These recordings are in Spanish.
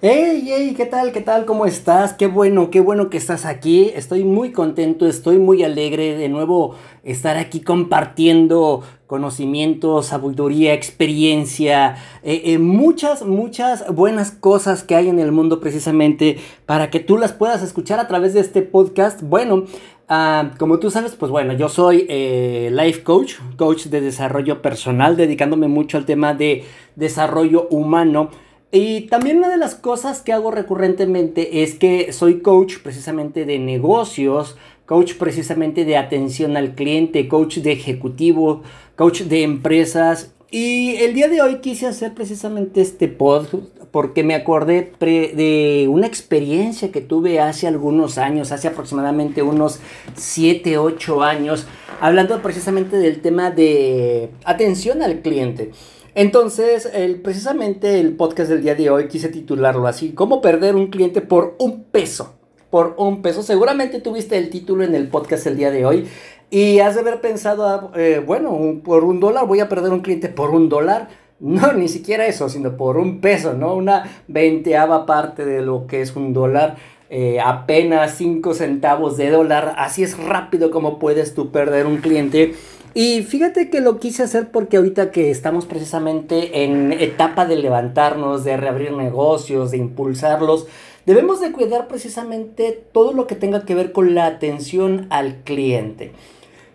Hey, hey, ¿qué tal? ¿Qué tal? ¿Cómo estás? Qué bueno, qué bueno que estás aquí. Estoy muy contento, estoy muy alegre de nuevo estar aquí compartiendo conocimiento, sabiduría, experiencia, eh, eh, muchas, muchas buenas cosas que hay en el mundo precisamente para que tú las puedas escuchar a través de este podcast. Bueno, ah, como tú sabes, pues bueno, yo soy eh, life coach, coach de desarrollo personal, dedicándome mucho al tema de desarrollo humano. Y también una de las cosas que hago recurrentemente es que soy coach precisamente de negocios, coach precisamente de atención al cliente, coach de ejecutivo, coach de empresas. Y el día de hoy quise hacer precisamente este podcast porque me acordé de una experiencia que tuve hace algunos años, hace aproximadamente unos 7, 8 años, hablando precisamente del tema de atención al cliente. Entonces, el, precisamente el podcast del día de hoy quise titularlo así, ¿cómo perder un cliente por un peso? Por un peso. Seguramente tuviste el título en el podcast el día de hoy y has de haber pensado, ah, eh, bueno, por un dólar voy a perder un cliente por un dólar. No, ni siquiera eso, sino por un peso, ¿no? Una veinteava parte de lo que es un dólar. Eh, apenas cinco centavos de dólar. Así es rápido como puedes tú perder un cliente. Y fíjate que lo quise hacer porque ahorita que estamos precisamente en etapa de levantarnos, de reabrir negocios, de impulsarlos, debemos de cuidar precisamente todo lo que tenga que ver con la atención al cliente.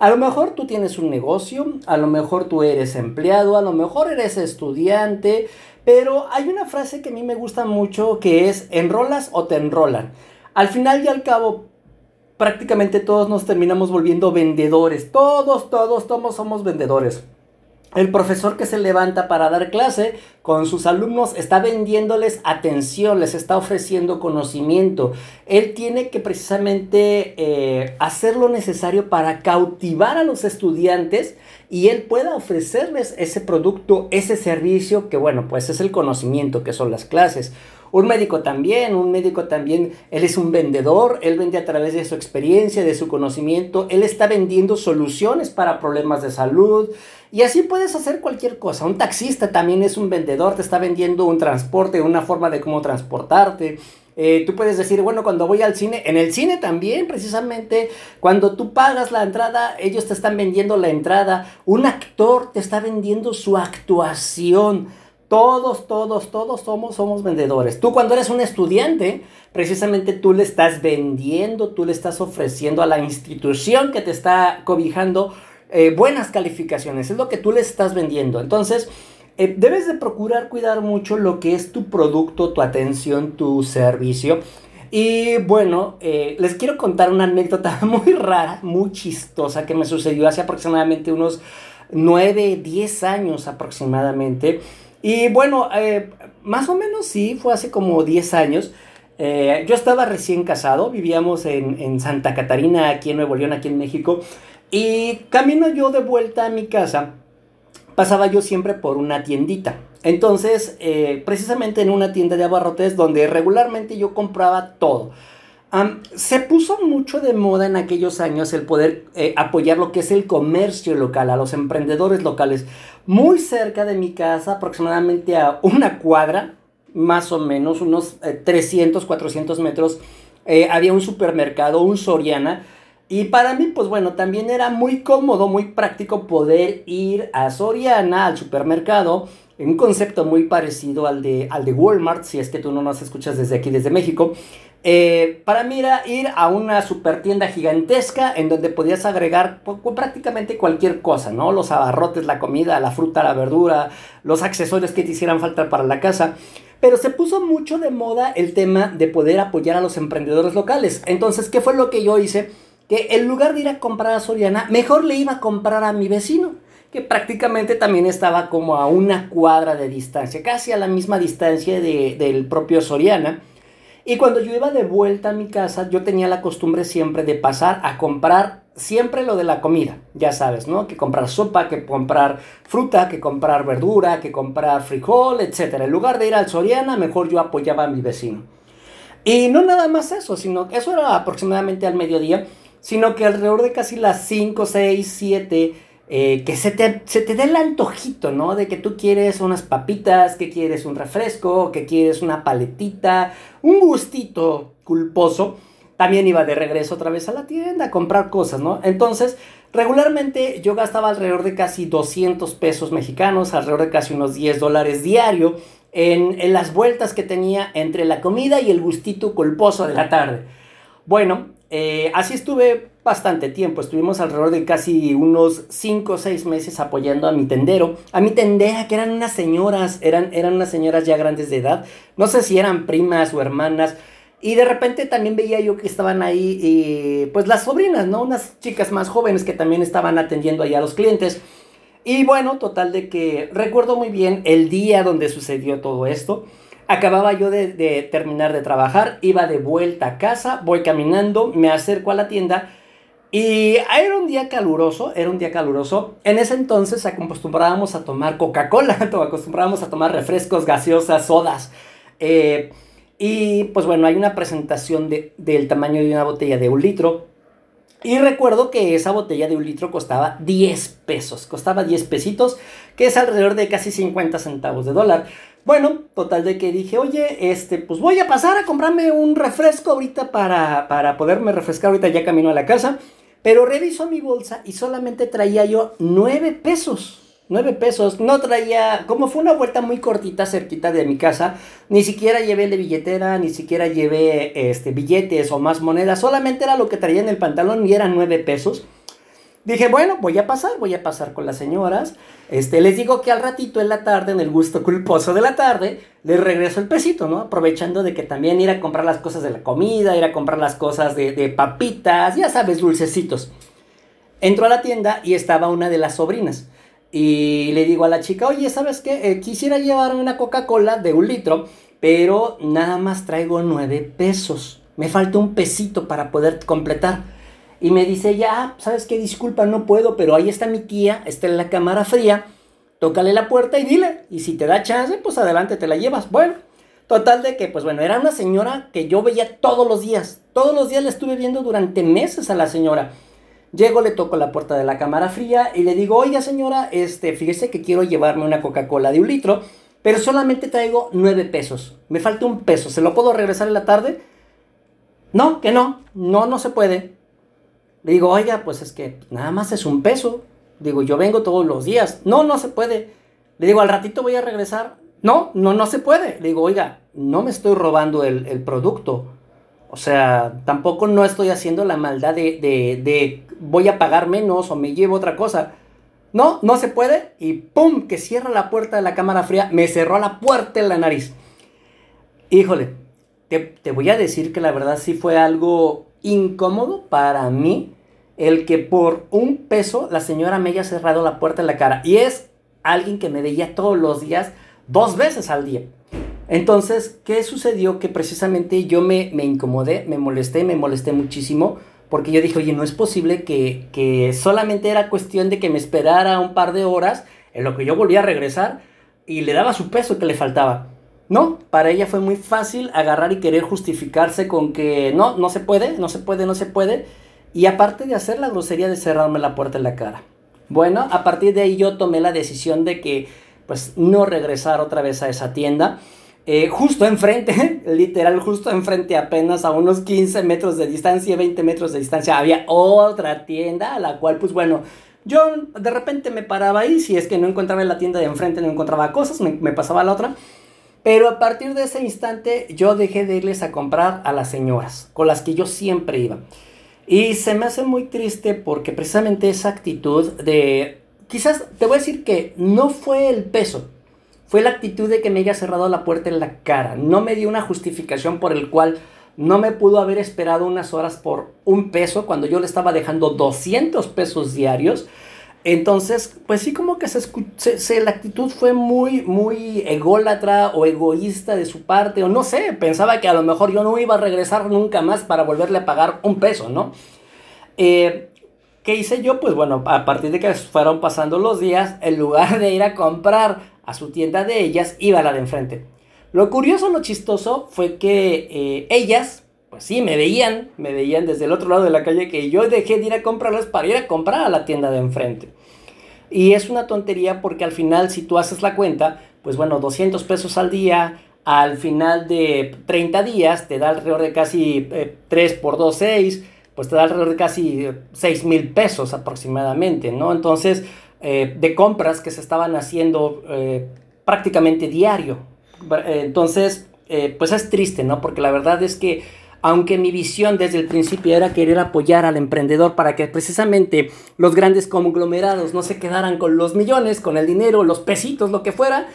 A lo mejor tú tienes un negocio, a lo mejor tú eres empleado, a lo mejor eres estudiante, pero hay una frase que a mí me gusta mucho que es enrolas o te enrolan. Al final y al cabo, prácticamente todos nos terminamos volviendo vendedores. Todos, todos, todos somos vendedores. El profesor que se levanta para dar clase con sus alumnos está vendiéndoles atención, les está ofreciendo conocimiento. Él tiene que precisamente eh, hacer lo necesario para cautivar a los estudiantes y él pueda ofrecerles ese producto, ese servicio que bueno, pues es el conocimiento que son las clases. Un médico también, un médico también, él es un vendedor, él vende a través de su experiencia, de su conocimiento, él está vendiendo soluciones para problemas de salud y así puedes hacer cualquier cosa. Un taxista también es un vendedor, te está vendiendo un transporte, una forma de cómo transportarte. Eh, tú puedes decir, bueno, cuando voy al cine, en el cine también, precisamente, cuando tú pagas la entrada, ellos te están vendiendo la entrada. Un actor te está vendiendo su actuación. Todos, todos, todos somos, somos vendedores. Tú cuando eres un estudiante, precisamente tú le estás vendiendo, tú le estás ofreciendo a la institución que te está cobijando eh, buenas calificaciones. Es lo que tú le estás vendiendo. Entonces, eh, debes de procurar cuidar mucho lo que es tu producto, tu atención, tu servicio. Y bueno, eh, les quiero contar una anécdota muy rara, muy chistosa que me sucedió hace aproximadamente unos 9, 10 años aproximadamente. Y bueno, eh, más o menos sí, fue hace como 10 años. Eh, yo estaba recién casado, vivíamos en, Santa Catarina, aquí en Nuevo León, aquí en México. Y camino yo de vuelta a mi casa, pasaba yo siempre por una tiendita. Entonces, eh, precisamente en una tienda de abarrotes donde regularmente yo compraba todo se puso mucho de moda en aquellos años el poder apoyar lo que es el comercio local, a los emprendedores locales. Muy cerca de mi casa, aproximadamente a una cuadra, más o menos, unos 300, eh, 400 metros, eh, había un supermercado, un Soriana. Y para mí, pues bueno, también era muy cómodo, muy práctico poder ir a Soriana, al supermercado, en un concepto muy parecido al de, al de Walmart, si es que tú no nos escuchas desde aquí, desde México. Eh, para mí era ir a una super tienda gigantesca en donde podías agregar prácticamente cualquier cosa, ¿no? Los abarrotes, la comida, la fruta, la verdura, los accesorios que te hicieran falta para la casa. Pero se puso mucho de moda el tema de poder apoyar a los emprendedores locales. Entonces, ¿qué fue lo que yo hice? Que en lugar de ir a comprar a Soriana, mejor le iba a comprar a mi vecino que prácticamente también estaba como a una cuadra de distancia, casi a la misma distancia del propio Soriana. Y cuando yo iba de vuelta a mi casa, yo tenía la costumbre siempre de pasar a comprar siempre lo de la comida, ya sabes, ¿no? Que comprar sopa, que comprar fruta, que comprar verdura, que comprar frijol, etc. En lugar de ir al Soriana, mejor yo apoyaba a mi vecino. Y no nada más eso, sino que eso era aproximadamente al mediodía, sino que alrededor de casi las 5, 6, 7 eh, que se te, se te dé el antojito, ¿no? De que tú quieres unas papitas, que quieres un refresco, que quieres una paletita, un gustito culposo. También iba de regreso otra vez a la tienda a comprar cosas, ¿no? Entonces, regularmente yo gastaba alrededor de casi 200 pesos mexicanos, alrededor de casi unos 10 dólares diario en, en las vueltas que tenía entre la comida y el gustito culposo de la tarde. Bueno, eh, así estuve bastante tiempo, estuvimos alrededor de casi unos 5 o 6 meses apoyando a mi tendero, a mi tendera, que eran unas señoras, eran, eran unas señoras ya grandes de edad, no sé si eran primas o hermanas, y de repente también veía yo que estaban ahí, eh, pues las sobrinas, ¿no? Unas chicas más jóvenes que también estaban atendiendo ahí a los clientes. Y bueno, total de que recuerdo muy bien el día donde sucedió todo esto. Acababa yo de, terminar de trabajar, iba de vuelta a casa, voy caminando, me acerco a la tienda y era un día caluroso, era un día caluroso. En ese entonces acostumbrábamos a tomar Coca-Cola, acostumbrábamos a tomar refrescos, gaseosas, sodas. Eh, y pues bueno, hay una presentación del tamaño de una botella de un litro. Y recuerdo que esa botella de un litro costaba 10 pesos, costaba 10 pesitos, que es alrededor de casi 50 centavos de dólar. Bueno, total de que dije, oye, este, pues voy a pasar a comprarme un refresco ahorita para, para poderme refrescar ahorita ya camino a la casa. Pero reviso mi bolsa y solamente traía yo 9 pesos. 9 pesos. No traía, como fue una vuelta muy cortita cerquita de mi casa, ni siquiera llevé de billetera, ni siquiera llevé este, billetes o más monedas. Solamente era lo que traía en el pantalón y eran 9 pesos. Dije, bueno, voy a pasar, voy a pasar con las señoras. Este, les digo que al ratito en la tarde, en el gusto culposo de la tarde, les regreso el pesito, ¿no? Aprovechando de que también ir a comprar las cosas de la comida, ir a comprar las cosas de, de papitas, ya sabes, dulcecitos. Entro a la tienda y estaba una de las sobrinas. Y le digo a la chica, oye, ¿sabes qué? Eh, quisiera llevarme una Coca-Cola de un litro, pero nada más traigo nueve pesos. Me falta un pesito para poder completar. Y me dice, ya, ¿sabes qué? Disculpa, no puedo, pero ahí está mi tía, está en la cámara fría, tócale la puerta y dile. Y si te da chance, pues adelante te la llevas. Bueno, total de que, pues bueno, era una señora que yo veía todos los días. Todos los días la estuve viendo durante meses a la señora. Llego, le toco la puerta de la cámara fría y le digo, oiga señora, este, fíjese que quiero llevarme una Coca-Cola de un litro, pero solamente traigo nueve pesos. Me falta un peso, ¿se lo puedo regresar en la tarde? No, que no, no, no se puede. Le digo, oiga, pues es que nada más es un peso. Digo, yo vengo todos los días. No, no se puede. Le digo, al ratito voy a regresar. No, no, no se puede. Le digo, oiga, no me estoy robando el, producto. O sea, tampoco no estoy haciendo la maldad de, de, de, voy a pagar menos o me llevo otra cosa. No, no se puede. Y ¡pum! Que cierra la puerta de la cámara fría. Me cerró la puerta en la nariz. Híjole, te, te voy a decir que la verdad sí fue algo incómodo para mí el que por un peso la señora me haya cerrado la puerta en la cara. Y es alguien que me veía todos los días, dos veces al día. Entonces, ¿qué sucedió? Que precisamente yo me, me incomodé, me molesté, me molesté muchísimo, porque yo dije, oye, no es posible que, que solamente era cuestión de que me esperara un par de horas en lo que yo volvía a regresar y le daba su peso que le faltaba. No, para ella fue muy fácil agarrar y querer justificarse con que no, no se puede, no se puede, no se puede. Y aparte de hacer la grosería de cerrarme la puerta en la cara. Bueno, a partir de ahí yo tomé la decisión de que pues no regresar otra vez a esa tienda. Eh, justo enfrente, literal, justo enfrente, apenas a unos 15 metros de distancia, 20 metros de distancia, había otra tienda a la cual, pues bueno, yo de repente me paraba ahí, si es que no encontraba en la tienda de enfrente, no encontraba cosas, me, me pasaba a la otra. Pero a partir de ese instante yo dejé de irles a comprar a las señoras, con las que yo siempre iba. Y se me hace muy triste porque precisamente esa actitud de... Quizás te voy a decir que no fue el peso, fue la actitud de que me haya cerrado la puerta en la cara. No me dio una justificación por el cual no me pudo haber esperado unas horas por un peso cuando yo le estaba dejando 200 pesos diarios. Entonces, pues sí como que se, la actitud fue muy, muy ególatra o egoísta de su parte, o no sé, pensaba que a lo mejor yo no iba a regresar nunca más para volverle a pagar un peso, ¿no? Eh, ¿Qué hice yo? Pues bueno, a partir de que fueron pasando los días, en lugar de ir a comprar a su tienda de ellas, iba a la de enfrente. Lo curioso, lo chistoso fue que eh, ellas, pues sí, me veían, me veían desde el otro lado de la calle que yo dejé de ir a comprarlas para ir a comprar a la tienda de enfrente. Y es una tontería porque al final si tú haces la cuenta, pues bueno, 200 pesos al día, al final de 30 días te da alrededor de casi 3 eh, por 2, 6, pues te da alrededor de casi 6 mil pesos aproximadamente, ¿no? Entonces, eh, de compras que se estaban haciendo eh, prácticamente diario. Entonces, pues es triste, ¿no? Porque la verdad es que aunque mi visión desde el principio era querer apoyar al emprendedor para que precisamente los grandes conglomerados no se quedaran con los millones, con el dinero, los pesitos, lo que fuera,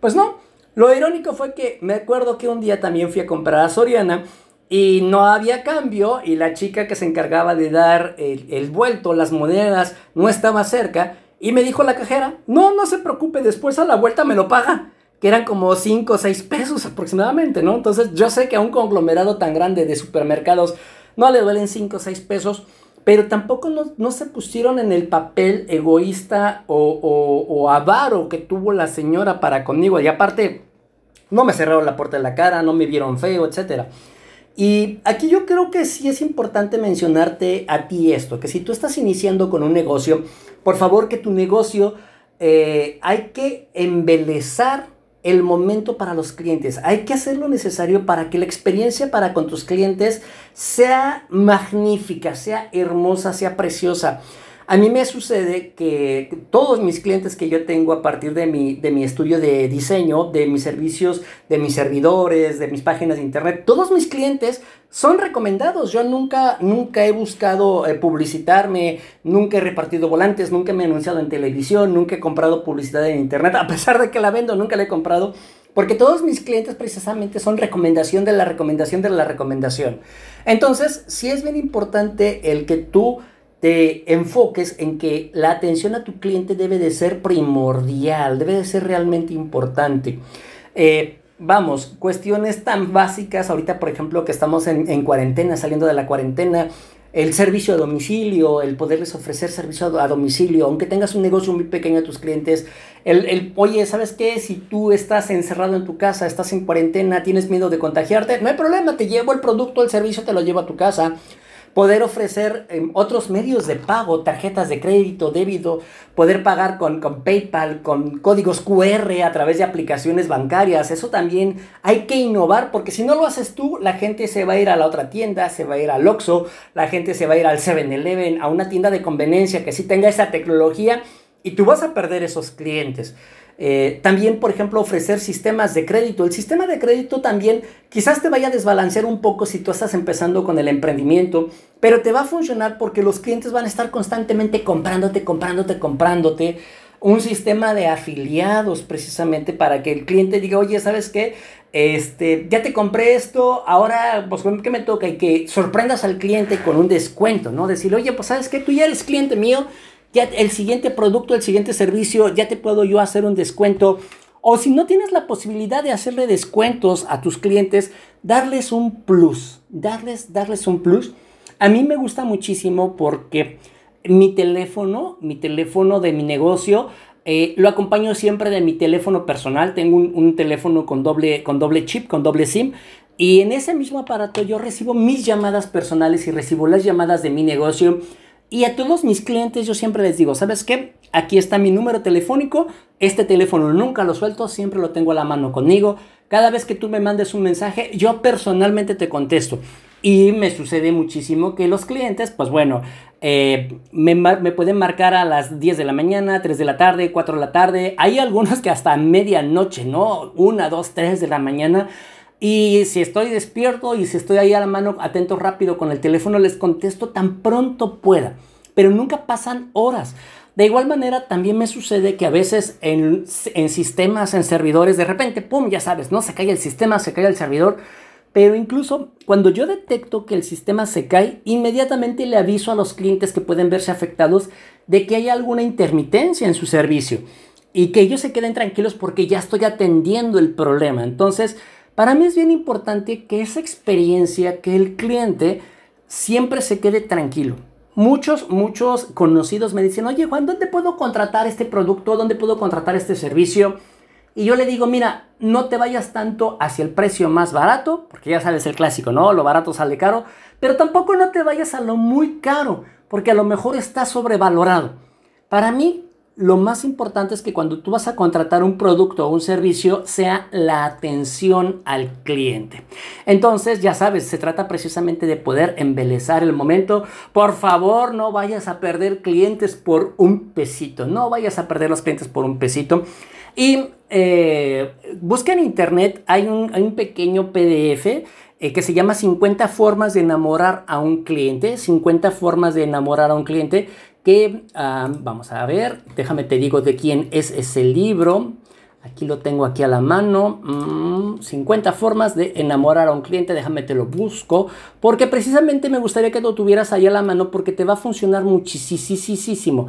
pues no. Lo irónico fue que me acuerdo que un día también fui a comprar a Soriana y no había cambio y la chica que se encargaba de dar el, el vuelto, las monedas, no estaba cerca y me dijo la cajera, no, no se preocupe, después a la vuelta me lo paga que eran como 5 o 6 pesos aproximadamente, ¿no? Entonces yo sé que a un conglomerado tan grande de supermercados no le duelen 5 o 6 pesos, pero tampoco no, se pusieron en el papel egoísta o, o, avaro que tuvo la señora para conmigo. Y aparte, no me cerraron la puerta de la cara, no me vieron feo, etc. Y aquí yo creo que sí es importante mencionarte a ti esto, que si tú estás iniciando con un negocio, por favor que tu negocio eh, hay que embelezar el momento para los clientes. Hay que hacer lo necesario para que la experiencia para con tus clientes sea magnífica, sea hermosa, sea preciosa. A mí me sucede que todos mis clientes que yo tengo a partir de mi, de mi estudio de diseño, de mis servicios, de mis servidores, de mis páginas de internet, todos mis clientes son recomendados. Yo nunca, nunca he buscado eh, publicitarme, nunca he repartido volantes, nunca me he anunciado en televisión, nunca he comprado publicidad en internet, a pesar de que la vendo, nunca la he comprado. Porque todos mis clientes precisamente son recomendación de la recomendación de la recomendación. Entonces, sí es bien importante el que tú te enfoques en que la atención a tu cliente debe de ser primordial, debe de ser realmente importante. Eh, vamos, cuestiones tan básicas, ahorita por ejemplo que estamos en, cuarentena, saliendo de la cuarentena, el servicio a domicilio, el poderles ofrecer servicio a domicilio, aunque tengas un negocio muy pequeño a tus clientes, el, el, oye, ¿sabes qué? Si tú estás encerrado en tu casa, estás en cuarentena, tienes miedo de contagiarte, no hay problema, te llevo el producto, el servicio, te lo llevo a tu casa poder ofrecer em, otros medios de pago, tarjetas de crédito, débito, poder pagar con, con, PayPal, con códigos QR a través de aplicaciones bancarias. Eso también hay que innovar porque si no lo haces tú, la gente se va a ir a la otra tienda, se va a ir al Oxxo, la gente se va a ir al 7-Eleven, a una tienda de conveniencia que sí tenga esa tecnología y tú vas a perder esos clientes. Eh, también, por ejemplo, ofrecer sistemas de crédito. El sistema de crédito también quizás te vaya a desbalancear un poco si tú estás empezando con el emprendimiento, pero te va a funcionar porque los clientes van a estar constantemente comprándote, comprándote, comprándote. Un sistema de afiliados precisamente para que el cliente diga, oye, ¿sabes qué? Este, ya te compré esto, ahora, pues, ¿qué me toca? Y que sorprendas al cliente con un descuento, ¿no? Decir, oye, pues, ¿sabes qué? Tú ya eres cliente mío, ya el siguiente producto, el siguiente servicio, ya te puedo yo hacer un descuento. O si no tienes la posibilidad de hacerle descuentos a tus clientes, darles un plus, darles, darles un plus. A mí me gusta muchísimo porque mi teléfono, mi teléfono de mi negocio, eh, lo acompaño siempre de mi teléfono personal. Tengo un, un, teléfono con doble, con doble chip, con doble SIM. Y en ese mismo aparato yo recibo mis llamadas personales y recibo las llamadas de mi negocio y a todos mis clientes yo siempre les digo, ¿sabes qué? Aquí está mi número telefónico, este teléfono nunca lo suelto, siempre lo tengo a la mano conmigo. Cada vez que tú me mandes un mensaje, yo personalmente te contesto. Y me sucede muchísimo que los clientes, pues bueno, eh, me, me, pueden marcar a las 10 de la mañana, 3 de la tarde, 4 de la tarde. Hay algunos que hasta medianoche, ¿no? 1, 2, 3 de la mañana y si estoy despierto y si estoy ahí a la mano, atento rápido con el teléfono, les contesto tan pronto pueda. Pero nunca pasan horas. De igual manera, también me sucede que a veces en, en, sistemas, en servidores, de repente, ¡pum! Ya sabes, ¿no? Se cae el sistema, se cae el servidor. Pero incluso cuando yo detecto que el sistema se cae, inmediatamente le aviso a los clientes que pueden verse afectados de que hay alguna intermitencia en su servicio. Y que ellos se queden tranquilos porque ya estoy atendiendo el problema. Entonces, para mí es bien importante que esa experiencia, que el cliente siempre se quede tranquilo. Muchos, muchos conocidos me dicen, oye Juan, ¿dónde puedo contratar este producto? ¿Dónde puedo contratar este servicio? Y yo le digo, mira, no te vayas tanto hacia el precio más barato, porque ya sabes el clásico, ¿no? Lo barato sale caro, pero tampoco no te vayas a lo muy caro, porque a lo mejor está sobrevalorado. Para mí, lo más importante es que cuando tú vas a contratar un producto o un servicio sea la atención al cliente. Entonces, ya sabes, se trata precisamente de poder embelezar el momento. Por favor, no vayas a perder clientes por un pesito. No vayas a perder los clientes por un pesito. Y eh, busca en internet, hay un, hay un pequeño PDF eh, que se llama 50 formas de enamorar a un cliente. 50 formas de enamorar a un cliente que ah, vamos a ver, déjame te digo de quién es ese libro. Aquí lo tengo aquí a la mano. 50 mm, formas de enamorar a un cliente. Déjame te lo busco. Porque precisamente me gustaría que lo tuvieras ahí a la mano porque te va a funcionar muchísimo.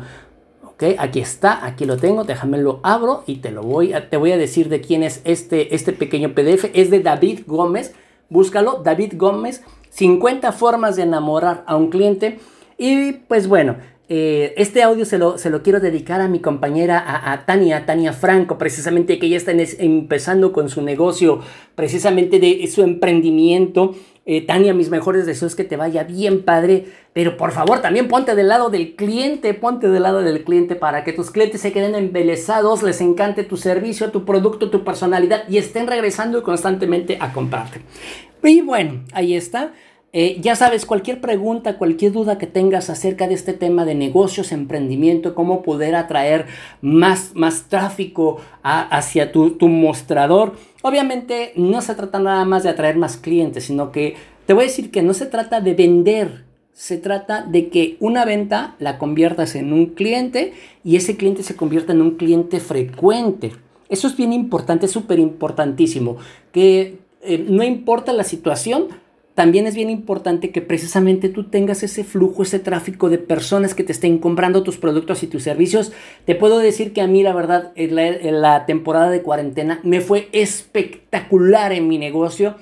Ok, aquí está, aquí lo tengo. Déjame lo abro y te lo voy a, te voy a decir de quién es este, este pequeño PDF. Es de David Gómez. Búscalo, David Gómez. 50 formas de enamorar a un cliente. Y pues bueno, eh, este audio se lo, se lo, quiero dedicar a mi compañera, a, Tania, Tania Franco, precisamente que ella está empezando con su negocio, precisamente de su emprendimiento. Eh, Tania, mis mejores deseos que te vaya bien padre, pero por favor también ponte del lado del cliente, ponte del lado del cliente para que tus clientes se queden embelesados, les encante tu servicio, tu producto, tu personalidad y estén regresando constantemente a comprarte. Y bueno, ahí está. Eh, ya sabes, cualquier pregunta, cualquier duda que tengas acerca de este tema de negocios, emprendimiento, cómo poder atraer más, más tráfico hacia tu, tu mostrador. Obviamente no se trata nada más de atraer más clientes, sino que te voy a decir que no se trata de vender, se trata de que una venta la conviertas en un cliente y ese cliente se convierta en un cliente frecuente. Eso es bien importante, súper importantísimo, que eh, no importa la situación, también es bien importante que precisamente tú tengas ese flujo, ese tráfico de personas que te estén comprando tus productos y tus servicios. Te puedo decir que a mí, la verdad, en la, temporada de cuarentena me fue espectacular en mi negocio,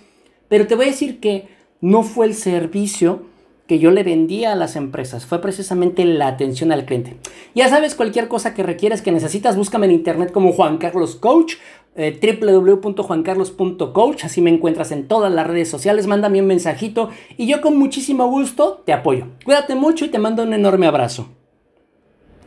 pero te voy a decir que no fue el servicio que yo le vendía a las empresas, fue precisamente la atención al cliente. Ya sabes, cualquier cosa que requieras, que necesitas, búscame en internet como Juan Carlos Coach eh, www.juancarlos.coach, así me encuentras en todas las redes sociales, mándame un mensajito y yo con muchísimo gusto te apoyo. Cuídate mucho y te mando un enorme abrazo.